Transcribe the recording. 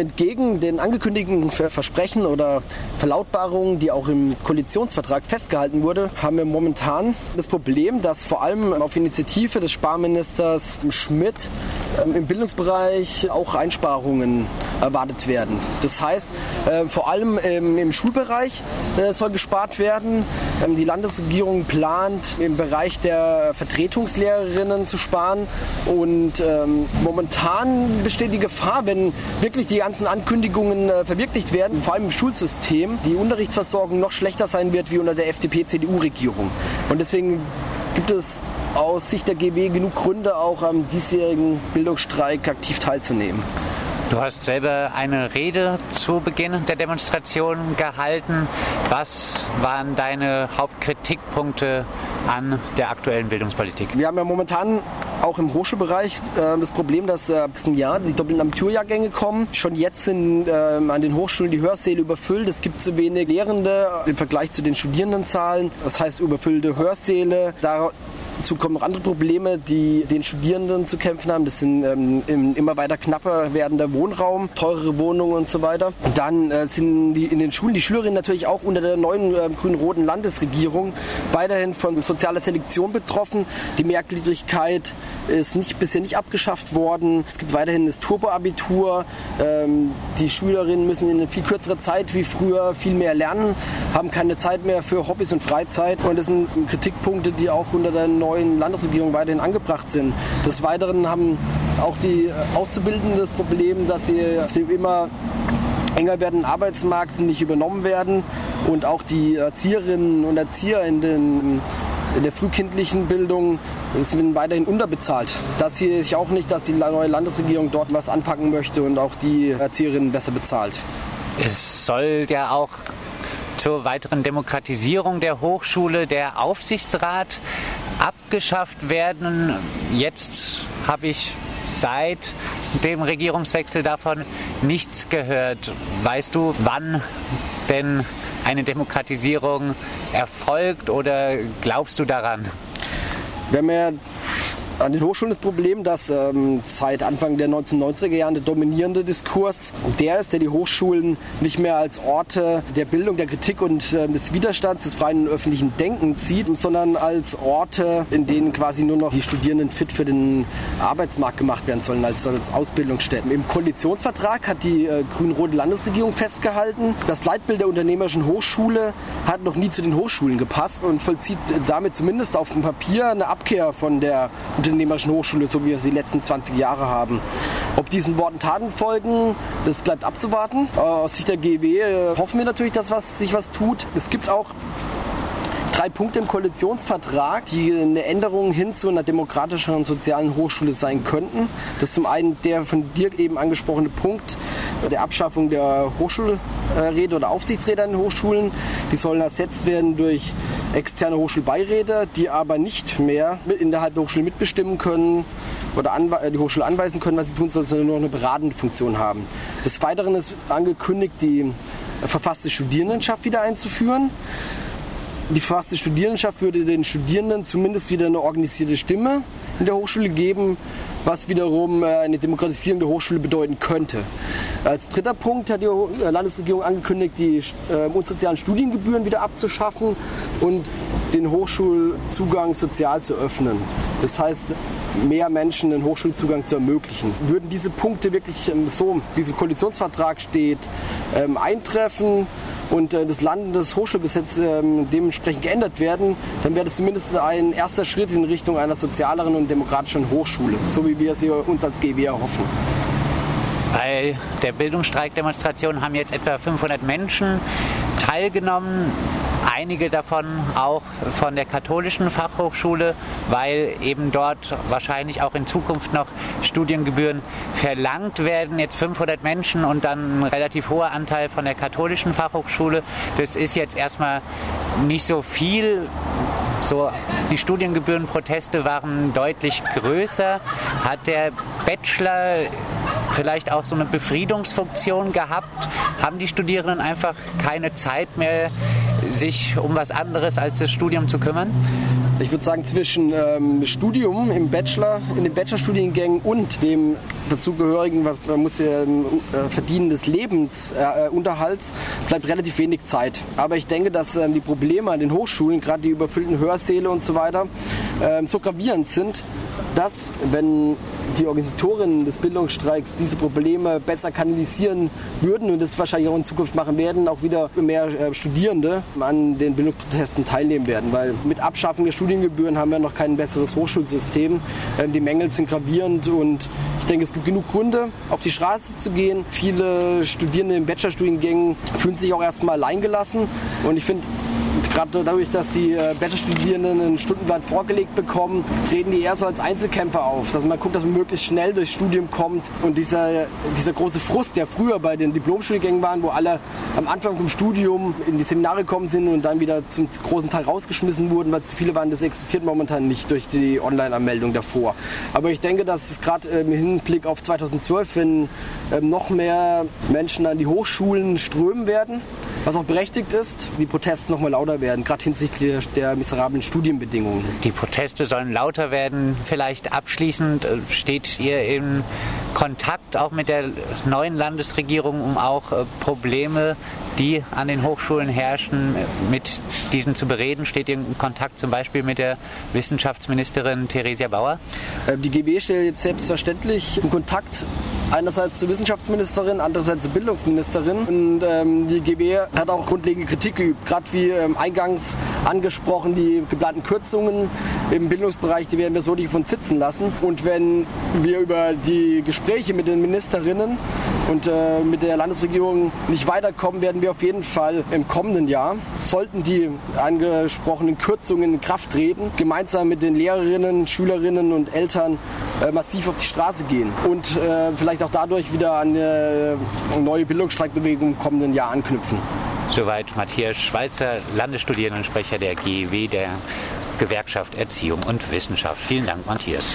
Entgegen den angekündigten Versprechen oder Verlautbarungen, die auch im Koalitionsvertrag festgehalten wurde, haben wir momentan das Problem, dass vor allem auf Initiative des Sparministers Schmidt ähm, im Bildungsbereich auch Einsparungen erwartet werden. Das heißt, äh, vor allem im Schulbereich äh, soll gespart werden. Ähm, die Landesregierung plant im Bereich der Vertretungslehrerinnen zu sparen und ähm, momentan besteht die Gefahr, wenn wirklich die ganzen Ankündigungen äh, verwirklicht werden, vor allem im Schulsystem, die Unterrichtsversorgung noch schlechter sein wird wie unter der FDP-CDU-Regierung. Und deswegen gibt es aus Sicht der GW genug Gründe, auch am diesjährigen Bildungsstreik aktiv teilzunehmen. Du hast selber eine Rede zu Beginn der Demonstration gehalten. Was waren deine Hauptkritikpunkte an der aktuellen Bildungspolitik? Wir haben ja momentan auch im Hochschulbereich äh, das Problem, dass äh, ein Jahr die doppelten Abiturjahrgänge kommen. Schon jetzt sind äh, an den Hochschulen die Hörsäle überfüllt. Es gibt zu wenig Lehrende im Vergleich zu den Studierendenzahlen. Das heißt überfüllte Hörsäle. Dazu kommen noch andere Probleme, die den Studierenden zu kämpfen haben. Das sind ähm, immer weiter knapper werdender Wohnraum, teurere Wohnungen und so weiter. Dann äh, sind die, in den Schulen die Schülerinnen natürlich auch unter der neuen äh, grün-roten Landesregierung weiterhin von sozialer Selektion betroffen. Die Mehrgliedrigkeit ist nicht, bisher nicht abgeschafft worden. Es gibt weiterhin das Turboabitur. Ähm, die Schülerinnen müssen in viel kürzerer Zeit wie früher viel mehr lernen, haben keine Zeit mehr für Hobbys und Freizeit. Und das sind Kritikpunkte, die auch unter der neuen neuen Landesregierung weiterhin angebracht sind. Des Weiteren haben auch die Auszubildenden das Problem, dass sie auf dem immer enger werdenden Arbeitsmarkt nicht übernommen werden und auch die Erzieherinnen und Erzieher in, den, in der frühkindlichen Bildung sind weiterhin unterbezahlt. Das sehe ich auch nicht, dass die neue Landesregierung dort was anpacken möchte und auch die Erzieherinnen besser bezahlt. Es soll ja auch zur weiteren Demokratisierung der Hochschule der Aufsichtsrat abgeschafft werden. Jetzt habe ich seit dem Regierungswechsel davon nichts gehört. Weißt du, wann denn eine Demokratisierung erfolgt oder glaubst du daran? Wir haben ja an den Hochschulen das Problem, dass ähm, seit Anfang der 1990er Jahre der dominierende Diskurs der ist, der die Hochschulen nicht mehr als Orte der Bildung, der Kritik und äh, des Widerstands, des freien und öffentlichen Denkens sieht, sondern als Orte, in denen quasi nur noch die Studierenden fit für den Arbeitsmarkt gemacht werden sollen, als, als Ausbildungsstätten. Im Koalitionsvertrag hat die äh, grün-rote Landesregierung festgehalten, das Leitbild der unternehmerischen Hochschule hat noch nie zu den Hochschulen gepasst und vollzieht damit zumindest auf dem Papier eine Abkehr von der Unternehmerischen Hochschule, so wie wir sie die letzten 20 Jahre haben. Ob diesen Worten Taten folgen, das bleibt abzuwarten. Aus Sicht der GW äh, hoffen wir natürlich, dass was, sich was tut. Es gibt auch drei Punkte im Koalitionsvertrag, die eine Änderung hin zu einer demokratischen und sozialen Hochschule sein könnten. Das ist zum einen der von dir eben angesprochene Punkt der Abschaffung der Hochschulräte oder Aufsichtsräte an den Hochschulen. Die sollen ersetzt werden durch externe Hochschulbeiräte, die aber nicht mehr innerhalb der Hochschule mitbestimmen können oder die Hochschule anweisen können, was sie tun sollen, sondern nur eine beratende Funktion haben. Des Weiteren ist angekündigt, die verfasste Studierendenschaft wieder einzuführen die verfasste Studierendenschaft würde den Studierenden zumindest wieder eine organisierte Stimme in der Hochschule geben, was wiederum äh, eine Demokratisierung der Hochschule bedeuten könnte. Als dritter Punkt hat die äh, Landesregierung angekündigt, die äh, unsozialen Studiengebühren wieder abzuschaffen und den Hochschulzugang sozial zu öffnen. Das heißt, mehr Menschen den Hochschulzugang zu ermöglichen. Würden diese Punkte wirklich ähm, so, wie es im Koalitionsvertrag steht, ähm, eintreffen, und äh, das Landeshochschulgesetz ähm, dementsprechend geändert werden, dann wäre das zumindest ein erster Schritt in Richtung einer sozialeren und demokratischen Hochschule, so wie wir es uns als GW erhoffen. Bei der Bildungsstreikdemonstration haben jetzt etwa 500 Menschen teilgenommen einige davon auch von der katholischen Fachhochschule, weil eben dort wahrscheinlich auch in Zukunft noch Studiengebühren verlangt werden. Jetzt 500 Menschen und dann ein relativ hoher Anteil von der katholischen Fachhochschule. Das ist jetzt erstmal nicht so viel. So, die Studiengebührenproteste waren deutlich größer. Hat der Bachelor vielleicht auch so eine Befriedungsfunktion gehabt? Haben die Studierenden einfach keine Zeit mehr, sich um was anderes als das Studium zu kümmern? Ich würde sagen, zwischen ähm, Studium im Bachelor, in den Bachelorstudiengängen und dem dazugehörigen, was man muss ja ähm, äh, Verdienen des Lebensunterhalts, äh, bleibt relativ wenig Zeit. Aber ich denke, dass ähm, die Probleme an den Hochschulen, gerade die überfüllten Hörsäle und so weiter, ähm, so gravierend sind, dass, wenn die Organisatorinnen des Bildungsstreiks diese Probleme besser kanalisieren würden und das wahrscheinlich auch in Zukunft machen werden, auch wieder mehr äh, Studierende an den Bildungsprotesten teilnehmen werden. Weil mit Abschaffung der Studiengebühren haben wir noch kein besseres Hochschulsystem. Ähm, die Mängel sind gravierend und ich denke, es gibt genug Gründe, auf die Straße zu gehen. Viele Studierende in Bachelorstudiengängen fühlen sich auch erstmal alleingelassen und ich finde, gerade dadurch, dass die äh, Bachelorstudierenden einen Stundenplan vorgelegt bekommen, treten die eher so als Einzelkämpfer auf. Dass man guckt, dass man möglichst schnell durchs Studium kommt. Und dieser, dieser große Frust, der früher bei den Diplomstudiengängen waren, wo alle am Anfang vom Studium in die Seminare gekommen sind und dann wieder zum großen Teil rausgeschmissen wurden, weil es viele waren, das existiert momentan nicht durch die Online-Anmeldung davor. Aber ich denke, dass es gerade im Hinblick auf 2012, wenn ähm, noch mehr Menschen an die Hochschulen strömen werden, was auch berechtigt ist, die Proteste noch mal lauter werden, gerade hinsichtlich der miserablen Studienbedingungen. Die Proteste sollen lauter werden. Vielleicht abschließend äh, steht ihr in Kontakt auch mit der neuen Landesregierung, um auch äh, Probleme, die an den Hochschulen herrschen, mit diesen zu bereden? Steht ihr in Kontakt zum Beispiel mit der Wissenschaftsministerin Theresia Bauer? Äh, die GB steht jetzt selbstverständlich in Kontakt einerseits zur Wissenschaftsministerin, andererseits zur Bildungsministerin. Und ähm, die GB hat auch grundlegende Kritik geübt. Gerade wie ähm, eingangs angesprochen, die geplanten Kürzungen im Bildungsbereich, die werden wir so nicht von sitzen lassen. Und wenn wir über die Gespräche mit den Ministerinnen und äh, mit der Landesregierung nicht weiterkommen, werden wir auf jeden Fall im kommenden Jahr, sollten die angesprochenen Kürzungen in Kraft treten, gemeinsam mit den Lehrerinnen, Schülerinnen und Eltern äh, massiv auf die Straße gehen und äh, vielleicht auch dadurch wieder an eine neue Bildungsstreikbewegung im kommenden Jahr anknüpfen. Soweit Matthias Schweizer, Landesstudierendensprecher der GEW, der Gewerkschaft Erziehung und Wissenschaft. Vielen Dank, Matthias.